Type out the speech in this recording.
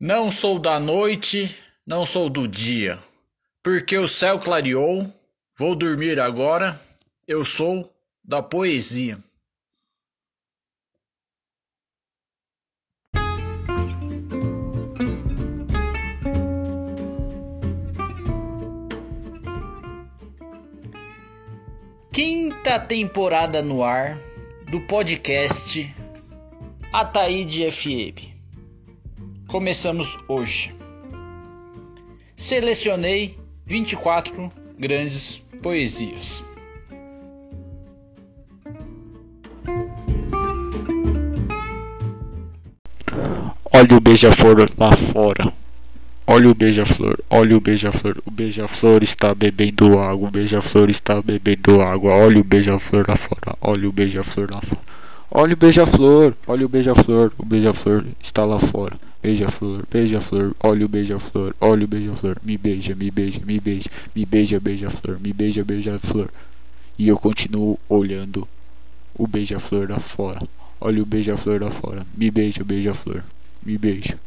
Não sou da noite, não sou do dia, porque o céu clareou, vou dormir agora, eu sou da poesia. Quinta temporada no ar do podcast Ataíde FM. Começamos hoje. Selecionei 24 grandes poesias. Olha o beija-flor lá fora. Olha o beija-flor, olha o beija-flor. O beija-flor está bebendo água. O beija-flor está bebendo água. Olha o beija-flor lá fora. Olha o beija-flor lá fora. Olha o beija-flor, olha o beija-flor. O beija-flor está lá fora. Beija-flor, beija-flor, olha o beija-flor, olha o beija-flor. Me beija, me beija, me beija, me beija, beija-flor, me beija, beija-flor. E eu continuo olhando o beija-flor lá fora. Olha o beija-flor lá fora. Me beija, beija-flor. Me beija.